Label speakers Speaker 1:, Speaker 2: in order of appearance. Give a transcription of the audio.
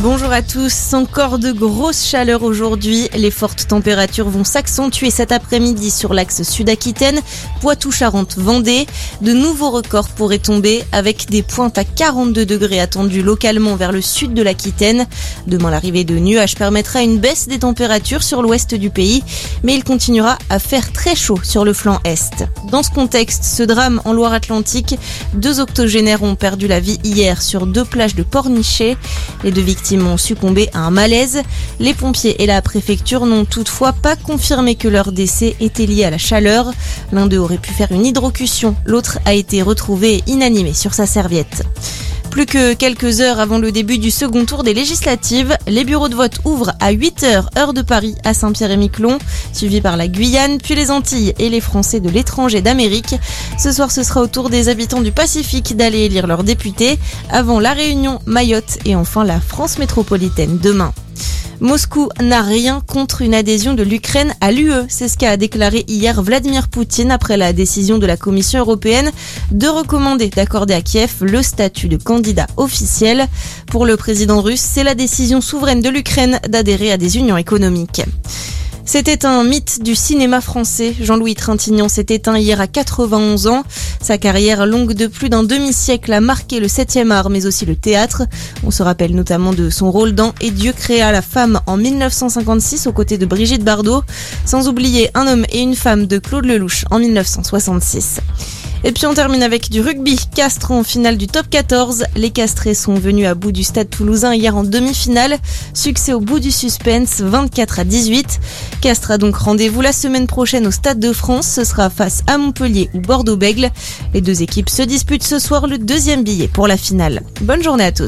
Speaker 1: Bonjour à tous. Encore de grosses chaleurs aujourd'hui. Les fortes températures vont s'accentuer cet après-midi sur l'axe sud-Aquitaine, Poitou-Charentes-Vendée. De nouveaux records pourraient tomber avec des pointes à 42 degrés attendues localement vers le sud de l'Aquitaine. Demain, l'arrivée de nuages permettra une baisse des températures sur l'ouest du pays, mais il continuera à faire très chaud sur le flanc est. Dans ce contexte, ce drame en Loire-Atlantique, deux octogénaires ont perdu la vie hier sur deux plages de Pornichet. Les deux victimes ont succombé à un malaise. Les pompiers et la préfecture n'ont toutefois pas confirmé que leur décès était lié à la chaleur. L'un d'eux aurait pu faire une hydrocution, l'autre a été retrouvé inanimé sur sa serviette. Plus que quelques heures avant le début du second tour des législatives, les bureaux de vote ouvrent à 8h heure de Paris à Saint-Pierre-et-Miquelon, suivi par la Guyane, puis les Antilles et les Français de l'étranger d'Amérique. Ce soir, ce sera au tour des habitants du Pacifique d'aller élire leurs députés, avant la Réunion, Mayotte et enfin la France métropolitaine demain. Moscou n'a rien contre une adhésion de l'Ukraine à l'UE. C'est ce qu'a déclaré hier Vladimir Poutine après la décision de la Commission européenne de recommander d'accorder à Kiev le statut de candidat officiel. Pour le président russe, c'est la décision souveraine de l'Ukraine d'adhérer à des unions économiques. C'était un mythe du cinéma français. Jean-Louis Trintignant s'est éteint hier à 91 ans. Sa carrière longue de plus d'un demi-siècle a marqué le 7e art, mais aussi le théâtre. On se rappelle notamment de son rôle dans Et Dieu créa la femme en 1956 aux côtés de Brigitte Bardot, sans oublier Un homme et une femme de Claude Lelouch en 1966. Et puis on termine avec du rugby. Castres en finale du top 14. Les Castrés sont venus à bout du stade toulousain hier en demi-finale. Succès au bout du suspense, 24 à 18. Castres a donc rendez-vous la semaine prochaine au Stade de France. Ce sera face à Montpellier ou Bordeaux-Bègle. Les deux équipes se disputent ce soir le deuxième billet pour la finale. Bonne journée à tous.